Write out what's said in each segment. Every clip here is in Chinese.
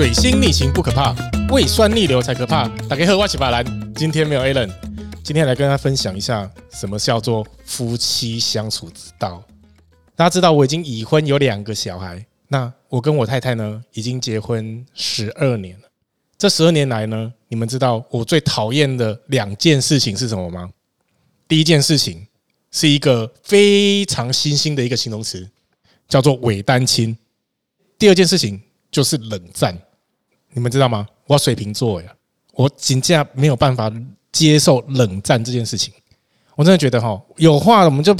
水星逆行不可怕，胃酸逆流才可怕。大家好，我是巴兰，今天没有 Alan，今天来跟大家分享一下什么叫做夫妻相处之道。大家知道我已经已婚，有两个小孩。那我跟我太太呢，已经结婚十二年了。这十二年来呢，你们知道我最讨厌的两件事情是什么吗？第一件事情是一个非常新兴的一个形容词，叫做伪单亲。第二件事情就是冷战。你们知道吗？我水瓶座呀，我真的没有办法接受冷战这件事情。我真的觉得哈，有话我们就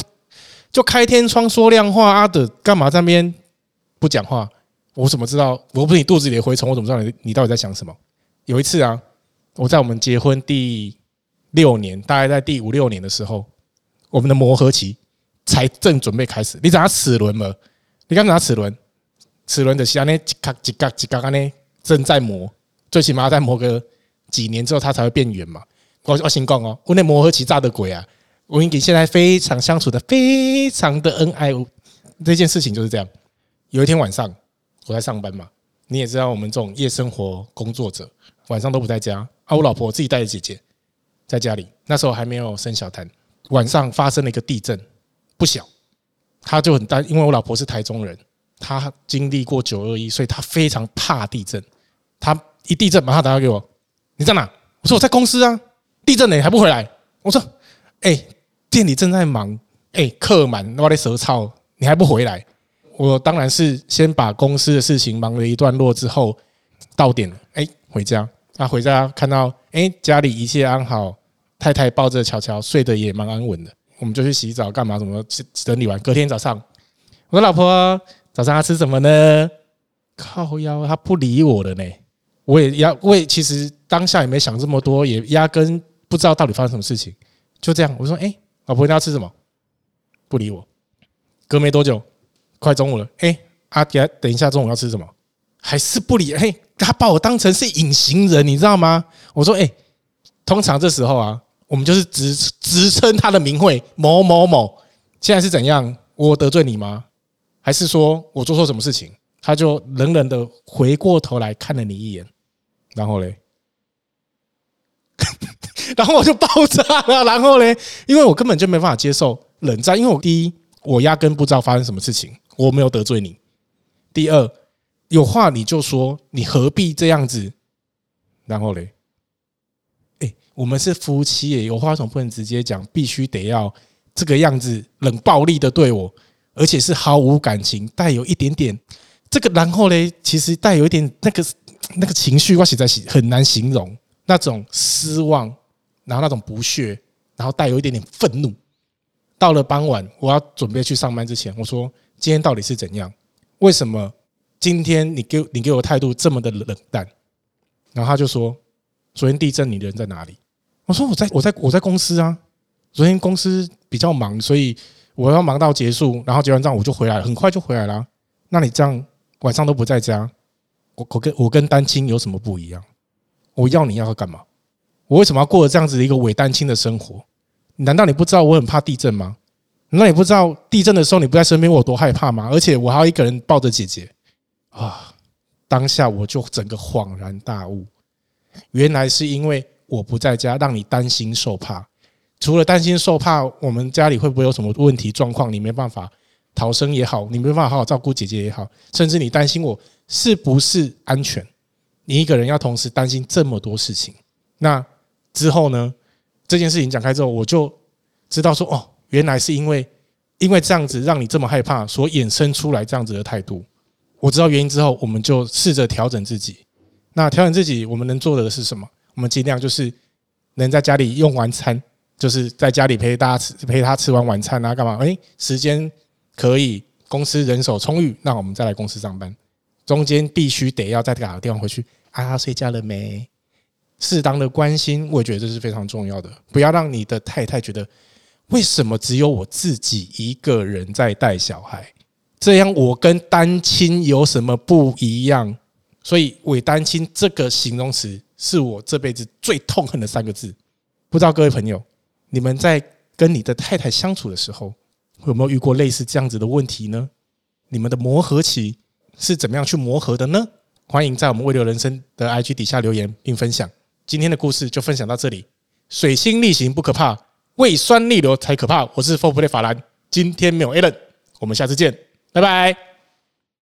就开天窗说亮话啊的，干嘛在那边不讲话？我怎么知道？我不是你肚子里的蛔虫，我怎么知道你你到底在想什么？有一次啊，我在我们结婚第六年，大概在第五六年的时候，我们的磨合期才正准备开始。你知道齿轮吗？你刚拿齿轮，齿轮的下呢，几格几格几格呢？正在磨，最起码要再磨个几年之后，它才会变圆嘛。我我先讲哦，我那磨合期炸的鬼啊！我跟你现在非常相处的非常的恩爱，这件事情就是这样。有一天晚上，我在上班嘛，你也知道我们这种夜生活工作者，晚上都不在家啊。我老婆自己带着姐姐在家里，那时候还没有生小谭。晚上发生了一个地震，不小，她就很担，因为我老婆是台中人。他经历过九二一，所以他非常怕地震。他一地震，马上打电话给我：“你在哪？”我说：“我在公司啊。”地震呢，你还不回来？我说：“哎，店里正在忙，哎，客满，我在舌操，你还不回来？”我当然是先把公司的事情忙了一段落之后，到点了，哎，回家。他回家看到，哎，家里一切安好，太太抱着乔乔睡得也蛮安稳的。我们就去洗澡干嘛？什么整理完，隔天早上，我说：“老婆。”早上他吃什么呢？靠腰，他不理我了呢。我也压，我也其实当下也没想这么多，也压根不知道到底发生什么事情。就这样，我说：“哎，老婆，你要吃什么？”不理我。隔没多久，快中午了。哎，阿杰，等一下中午要吃什么？还是不理。嘿，他把我当成是隐形人，你知道吗？我说：“哎，通常这时候啊，我们就是直直称他的名讳某某某。现在是怎样？我得罪你吗？”还是说我做错什么事情，他就冷冷的回过头来看了你一眼，然后嘞，然后我就爆炸了。然后嘞，因为我根本就没办法接受冷战，因为我第一，我压根不知道发生什么事情，我没有得罪你；第二，有话你就说，你何必这样子？然后嘞，哎，我们是夫妻耶，有话总不能直接讲，必须得要这个样子冷暴力的对我。而且是毫无感情，带有一点点这个，然后嘞，其实带有一点那个那个情绪，我实在是很难形容那种失望，然后那种不屑，然后带有一点点愤怒。到了傍晚，我要准备去上班之前，我说：“今天到底是怎样？为什么今天你给你给我态度这么的冷淡？”然后他就说：“昨天地震，你人在哪里？”我说：“我在我在我在公司啊，昨天公司比较忙，所以。”我要忙到结束，然后结完账我就回来，很快就回来了。那你这样晚上都不在家，我我跟我跟单亲有什么不一样？我要你要干嘛？我为什么要过这样子的一个伪单亲的生活？难道你不知道我很怕地震吗？难道你不知道地震的时候你不在身边我有多害怕吗？而且我还要一个人抱着姐姐啊！当下我就整个恍然大悟，原来是因为我不在家，让你担心受怕。除了担心受怕，我们家里会不会有什么问题状况？你没办法逃生也好，你没办法好好照顾姐姐也好，甚至你担心我是不是安全？你一个人要同时担心这么多事情，那之后呢？这件事情讲开之后，我就知道说，哦，原来是因为因为这样子让你这么害怕，所衍生出来这样子的态度。我知道原因之后，我们就试着调整自己。那调整自己，我们能做的是什么？我们尽量就是能在家里用完餐。就是在家里陪大家吃，陪他吃完晚餐啊，干嘛？诶，时间可以，公司人手充裕，那我们再来公司上班。中间必须得要再打个电话回去啊，睡觉了没？适当的关心，我觉得这是非常重要的。不要让你的太太觉得，为什么只有我自己一个人在带小孩？这样我跟单亲有什么不一样？所以伪单亲这个形容词是我这辈子最痛恨的三个字。不知道各位朋友。你们在跟你的太太相处的时候，有没有遇过类似这样子的问题呢？你们的磨合期是怎么样去磨合的呢？欢迎在我们胃流人生的 IG 底下留言并分享。今天的故事就分享到这里。水星逆行不可怕，胃酸逆流才可怕。我是 Four Play 法兰，今天没有 Allen，我们下次见，拜拜。